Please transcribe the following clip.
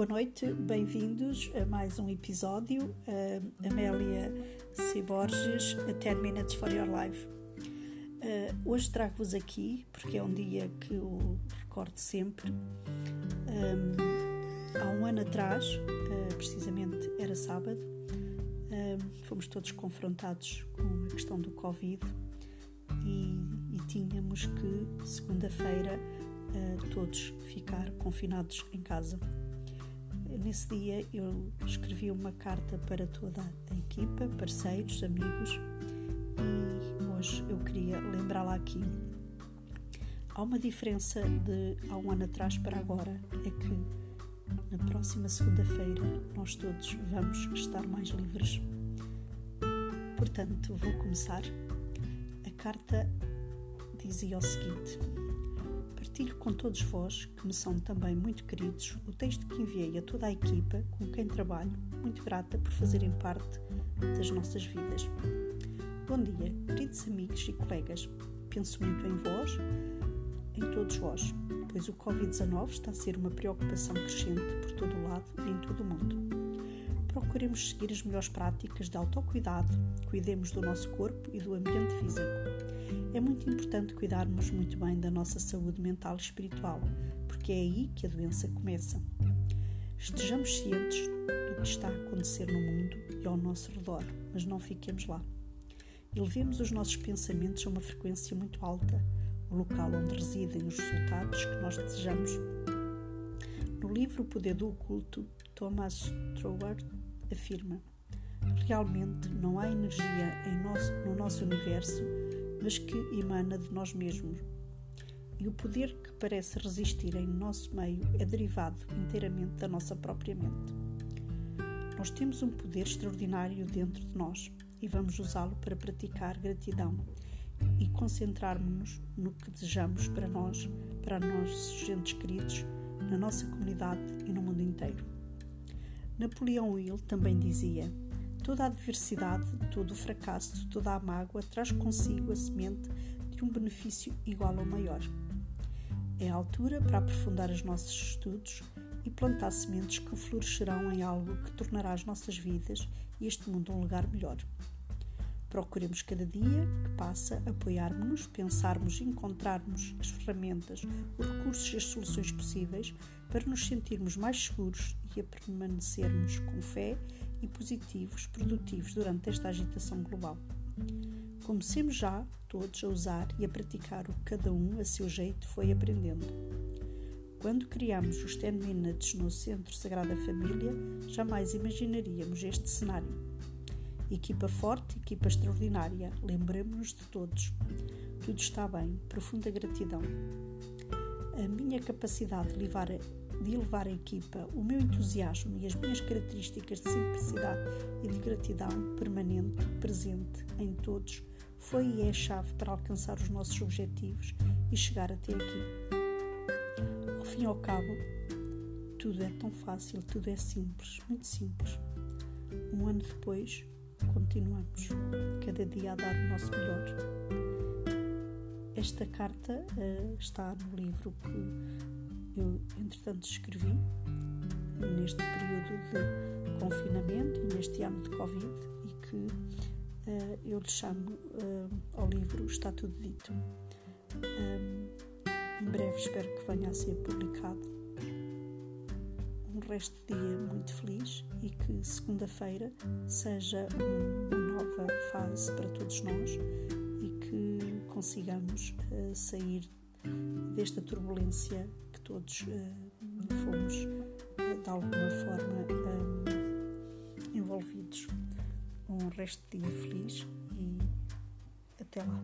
Boa noite, bem-vindos a mais um episódio. Uh, Amélia C. Borges, 10 Minutes for Your Life. Uh, hoje trago-vos aqui, porque é um dia que eu recordo sempre. Um, há um ano atrás, uh, precisamente era sábado, um, fomos todos confrontados com a questão do Covid e, e tínhamos que, segunda-feira, todos ficar confinados em casa nesse dia eu escrevi uma carta para toda a equipa, parceiros, amigos e hoje eu queria lembrá-la aqui. Há uma diferença de há um ano atrás para agora, é que na próxima segunda-feira nós todos vamos estar mais livres. Portanto, vou começar. A carta dizia o seguinte: Partilho com todos vós, que me são também muito queridos, o texto que enviei a toda a equipa com quem trabalho, muito grata por fazerem parte das nossas vidas. Bom dia, queridos amigos e colegas. Penso muito em vós, em todos vós, pois o Covid-19 está a ser uma preocupação crescente por todo o lado e em todo o mundo. Procuremos seguir as melhores práticas de autocuidado, cuidemos do nosso corpo e do ambiente físico é muito importante cuidarmos muito bem da nossa saúde mental e espiritual, porque é aí que a doença começa. Estejamos cientes do que está a acontecer no mundo e ao nosso redor, mas não fiquemos lá. Elevemos os nossos pensamentos a uma frequência muito alta, o local onde residem os resultados que nós desejamos. No livro Poder do Oculto, Thomas Troward afirma: Realmente não há energia nosso, no nosso universo mas que emana de nós mesmos. E o poder que parece resistir em nosso meio é derivado inteiramente da nossa própria mente. Nós temos um poder extraordinário dentro de nós e vamos usá-lo para praticar gratidão e concentrarmos-nos no que desejamos para nós, para nossos gentes queridos, na nossa comunidade e no mundo inteiro. Napoleão Hill também dizia: Toda a adversidade, todo o fracasso, toda a mágoa traz consigo a semente de um benefício igual ou maior. É a altura para aprofundar os nossos estudos e plantar sementes que florescerão em algo que tornará as nossas vidas e este mundo um lugar melhor. Procuremos cada dia que passa apoiarmos-nos, pensarmos e encontrarmos as ferramentas, os recursos e as soluções possíveis para nos sentirmos mais seguros e a permanecermos com fé e positivos, produtivos durante esta agitação global. Comecemos já todos a usar e a praticar o que cada um, a seu jeito, foi aprendendo. Quando criamos os 10 Minutes no Centro Sagrada Família, jamais imaginaríamos este cenário. Equipa forte, equipa extraordinária, lembremos-nos de todos. Tudo está bem, profunda gratidão. A minha capacidade de levar de elevar a equipa, o meu entusiasmo e as minhas características de simplicidade e de gratidão permanente, presente em todos, foi e é a chave para alcançar os nossos objetivos e chegar até aqui. Ao fim e ao cabo, tudo é tão fácil, tudo é simples, muito simples. Um ano depois, continuamos, cada dia a dar o nosso melhor. Esta carta uh, está no livro que eu, entretanto, escrevi neste período de confinamento e neste ano de Covid e que uh, eu lhe chamo uh, ao livro Está Tudo Dito. Um, em breve espero que venha a ser publicado. Um resto de dia muito feliz e que segunda-feira seja uma nova fase para todos nós e que consigamos uh, sair desta turbulência todos uh, fomos uh, de alguma forma envolvidos. Um resto de dia feliz e até lá.